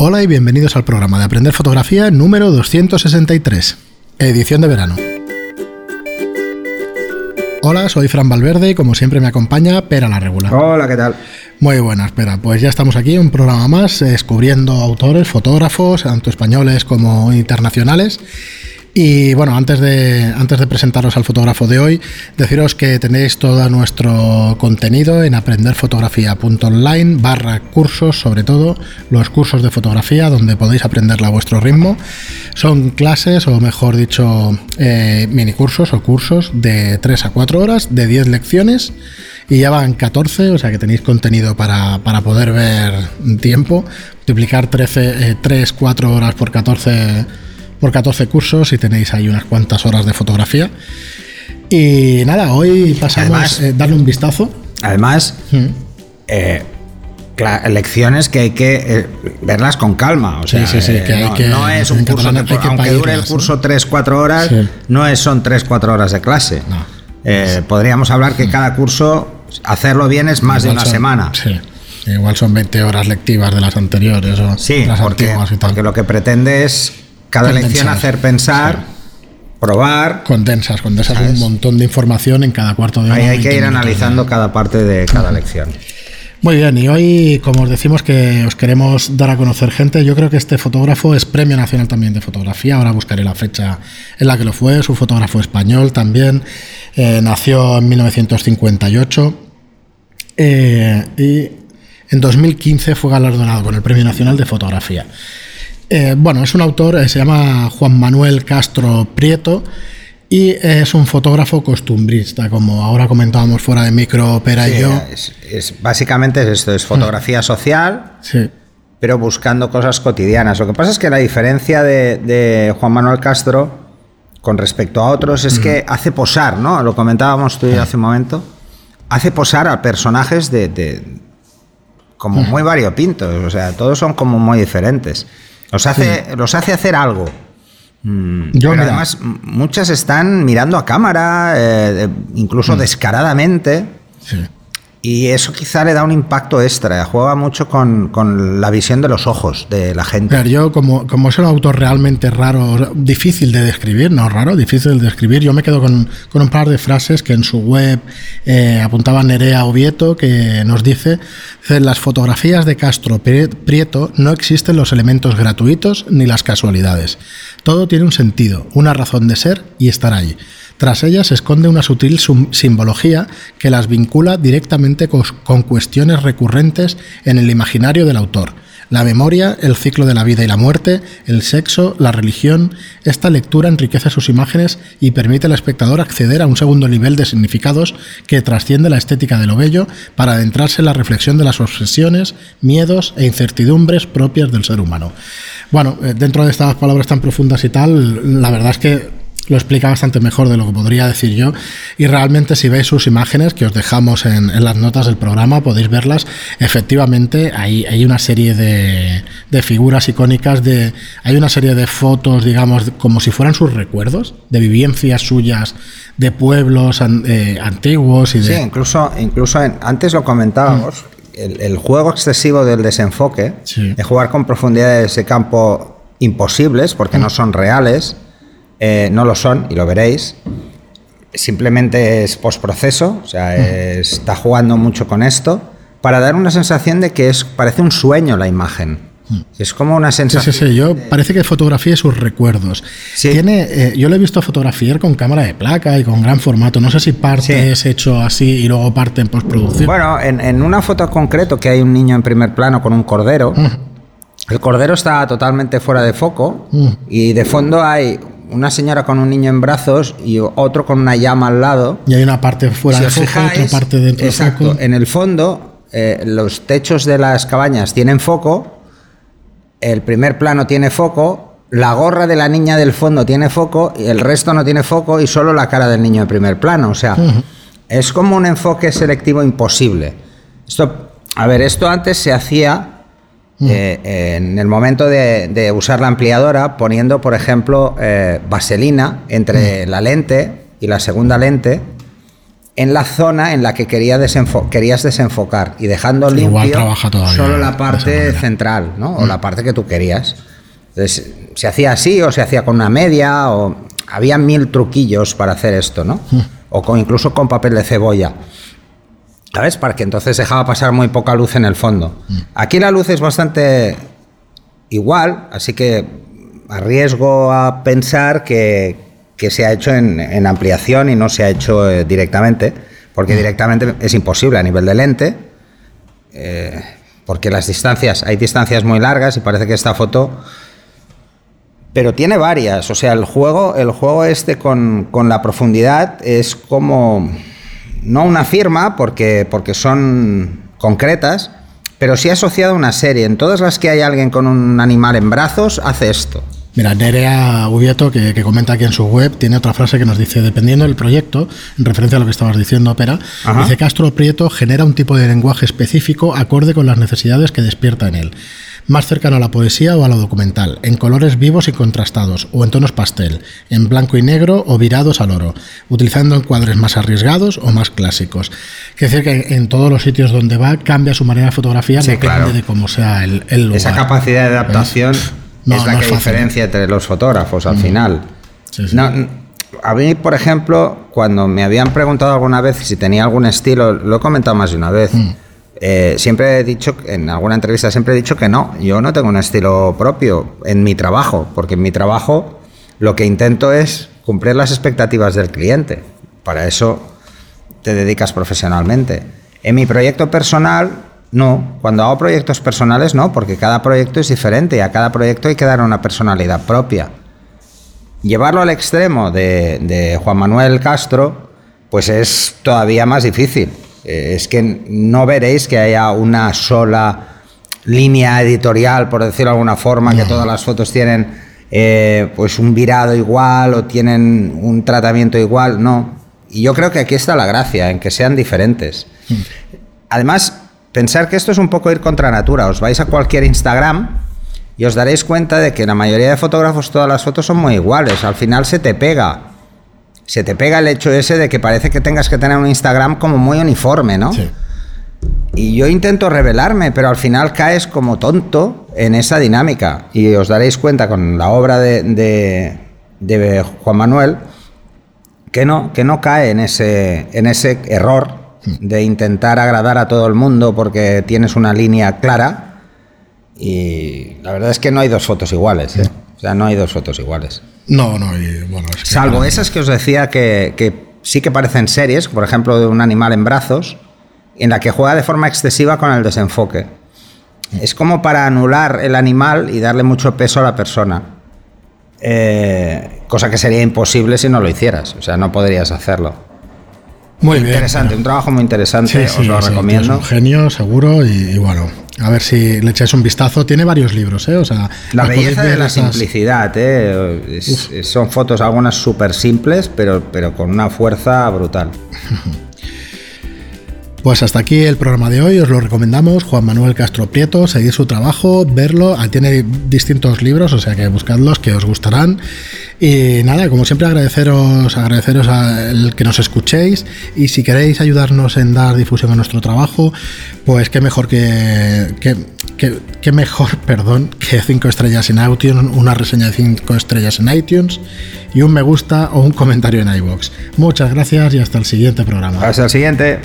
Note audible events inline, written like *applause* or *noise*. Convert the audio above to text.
Hola y bienvenidos al programa de Aprender Fotografía número 263, edición de verano. Hola, soy Fran Valverde y como siempre me acompaña Pera la Regular. Hola, ¿qué tal? Muy buenas, Pera. Pues ya estamos aquí, un programa más, descubriendo autores, fotógrafos, tanto españoles como internacionales. Y bueno, antes de, antes de presentaros al fotógrafo de hoy, deciros que tenéis todo nuestro contenido en aprenderfotografía.online barra cursos, sobre todo los cursos de fotografía, donde podéis aprenderla a vuestro ritmo. Son clases, o mejor dicho, eh, mini cursos o cursos de 3 a 4 horas, de 10 lecciones. Y ya van 14, o sea que tenéis contenido para, poder ver tiempo. Multiplicar 13, 3, 4 horas por 14 por 14 cursos y tenéis ahí unas cuantas horas de fotografía. Y nada, hoy pasamos a eh, darle un vistazo. Además, mm. eh, lecciones que hay que eh, verlas con calma. O sea, sí, sí, que no, no, es un curso que, aunque dure el curso 3-4 horas, no es, son 3-4 horas de clase. podríamos hablar que cada curso, hacerlo bien es más de una semana. Sí. Igual son 20 horas lectivas de las anteriores o sí, las porque, y porque lo que pretende es cada lección hacer pensar, probar. Condensas, condensas un montón de información en cada cuarto de hora. Ahí hay que ir analizando cada parte de cada lección. Muy bien, y hoy, como os decimos que os queremos dar a conocer gente, yo creo que este fotógrafo es Premio Nacional también de Fotografía, ahora buscaré la fecha en la que lo fue, es un fotógrafo español también, eh, nació en 1958 eh, y en 2015 fue galardonado con el Premio Nacional de Fotografía. Eh, bueno, es un autor, eh, se llama Juan Manuel Castro Prieto y es un fotógrafo costumbrista, como ahora comentábamos fuera de micro, Pera y yo. Es, básicamente es esto, es fotografía social, pero buscando cosas cotidianas. Lo que pasa es que la diferencia de, Juan Manuel Castro con respecto a otros es que hace posar, ¿no? Lo comentábamos tú y yo hace un momento. Hace posar a personajes de, como muy variopintos, o sea, todos son como muy diferentes. Los hace, los hace hacer algo. Mm, Yo, además, muchas están mirando a cámara, eh, incluso mm. descaradamente. Sí. Y eso quizá le da un impacto extra, juega mucho con, con la visión de los ojos de la gente. Pero yo, como, como es un autor realmente raro, difícil de describir, no raro, difícil de describir, yo me quedo con, con un par de frases que en su web eh, apuntaba Nerea Ovieto, que nos dice, en las fotografías de Castro Prieto no existen los elementos gratuitos ni las casualidades. Todo tiene un sentido, una razón de ser y estar ahí. Tras ellas se esconde una sutil simbología que las vincula directamente con cuestiones recurrentes en el imaginario del autor. La memoria, el ciclo de la vida y la muerte, el sexo, la religión. Esta lectura enriquece sus imágenes y permite al espectador acceder a un segundo nivel de significados que trasciende la estética de lo bello para adentrarse en la reflexión de las obsesiones, miedos e incertidumbres propias del ser humano. Bueno, eh, dentro de estas palabras tan profundas y tal, la verdad es que lo explica bastante mejor de lo que podría decir yo. Y realmente si veis sus imágenes, que os dejamos en, las notas del programa, podéis verlas. Efectivamente, hay, hay una serie de, de, figuras icónicas, de, hay una serie de fotos, digamos, como si fueran sus recuerdos, de vivencias suyas, de pueblos eh, antiguos. Y de... Sí, incluso, incluso antes lo comentábamos. Mm. El, juego excesivo del desenfoque, de jugar con profundidades de campo imposibles, porque mm. no son reales, eh, no lo son, y lo veréis. Simplemente es postproceso, o sea, está jugando mucho con esto para dar una sensación de que es, parece un sueño la imagen. Es como una sensación. Sí, sí, sí. Yo parece que fotografía sus recuerdos. Tiene, eh, yo lo he visto fotografiar con cámara de placa y con gran formato. No sé si parte es hecho así y luego parte en postproducción. Bueno, en, una foto concreto que hay un niño en primer plano con un cordero. Mm. El cordero está totalmente fuera de foco y de fondo hay una señora con un niño en brazos y otro con una llama al lado. Y hay una parte fuera de foco, otra parte dentro exacto, En el fondo, eh, los techos de las cabañas tienen foco, el primer plano tiene foco, la gorra de la niña del fondo tiene foco y el resto no tiene foco y solo la cara del niño en primer plano. O sea, es como un enfoque selectivo imposible. Esto, a ver, esto antes se hacía eh, en el momento de, usar la ampliadora, poniendo, por ejemplo, eh, vaselina entre la lente y la segunda lente, en la zona en la que querías desenfocar y dejando limpio solo la parte central, ¿no? O la parte que tú querías. Entonces, se hacía así o se hacía con una media o había mil truquillos para hacer esto, ¿no? Mm. O con, incluso con papel de cebolla. ¿Sabes? Para que entonces dejaba pasar muy poca luz en el fondo. Mm. Aquí la luz es bastante igual, así que arriesgo a pensar que, que se ha hecho en, ampliación y no se ha hecho eh, directamente, porque directamente es imposible a nivel de lente, eh, porque las distancias, hay distancias muy largas y parece que esta foto... Pero tiene varias, o sea, el juego, el juego este con, la profundidad es como, no una firma, porque, porque son concretas, pero sí asociado a una serie. En todas las que hay alguien con un animal en brazos, hace esto. Mira, Nerea Ubieto, que, comenta aquí en su web, tiene otra frase que nos dice, dependiendo del proyecto, en referencia a lo que estabas diciendo, Pera, dice Castro Prieto genera un tipo de lenguaje específico acorde con las necesidades que despierta en él, más cercano a la poesía o a lo documental, en colores vivos y contrastados, o en tonos pastel, en blanco y negro o virados al oro, utilizando encuadres más arriesgados o más clásicos. Quiere decir que en todos los sitios donde va cambia su manera de fotografiar, depende de cómo sea el, lugar. Esa capacidad de adaptación es la que diferencia entre los fotógrafos al mm. final. a mí, por ejemplo, cuando me habían preguntado alguna vez si tenía algún estilo, lo he comentado más de una vez. Mm. Eh, siempre he dicho, en alguna entrevista siempre he dicho que no, yo no tengo un estilo propio en mi trabajo, porque en mi trabajo lo que intento es cumplir las expectativas del cliente. Para eso te dedicas profesionalmente. En mi proyecto personal no, cuando hago proyectos personales no, porque cada proyecto es diferente y a cada proyecto hay que dar una personalidad propia. Llevarlo al extremo de, Juan Manuel Castro, pues es todavía más difícil. Eh, es que no veréis que haya una sola línea editorial, por decirlo de alguna forma, que todas las fotos tienen eh, pues un virado igual o tienen un tratamiento igual, no. Y yo creo que aquí está la gracia, en que sean diferentes. Mm. Además, Pensar que esto es un poco ir contra natura. Os vais a cualquier Instagram y os daréis cuenta de que la mayoría de fotógrafos todas las fotos son muy iguales. Al final se te pega. Se te pega el hecho ese de que parece que tengas que tener un Instagram como muy uniforme, ¿no? Sí. Y yo intento revelarme, pero al final caes como tonto en esa dinámica. Y os daréis cuenta con la obra de, de, Juan Manuel que no, que no cae en ese, en ese error de intentar agradar a todo el mundo porque tienes una línea clara. Y la verdad es que no hay dos fotos iguales. ¿eh? O sea, no hay dos fotos iguales. No, no, y, bueno, Salvo esas que os decía que, sí que parecen series, por ejemplo, de un animal en brazos, en la que juega de forma excesiva con el desenfoque. Es como para anular el animal y darle mucho peso a la persona. Eh, cosa que sería imposible si no lo hicieras. O sea, no podrías hacerlo. Muy interesante, un trabajo muy interesante, os lo recomiendo. Es un genio, seguro, y, bueno, a ver si le echáis un vistazo. Tiene varios libros, ¿eh? O sea, la belleza de la simplicidad, ¿eh? son fotos algunas súper simples, pero, pero con una fuerza brutal. *laughs* Pues hasta aquí el programa de hoy, os lo recomendamos, Juan Manuel Castro Prieto, seguir su trabajo, verlo, tiene distintos libros, o sea que buscadlos, que os gustarán. Y nada, como siempre agradeceros, agradeceros a que nos escuchéis y si queréis ayudarnos en dar difusión a nuestro trabajo, pues qué mejor que, que, mejor, *laughs* perdón, que cinco estrellas en iTunes, una reseña de cinco estrellas en iTunes y un me gusta o un comentario en iBox. Muchas gracias y hasta el siguiente programa. Hasta el siguiente.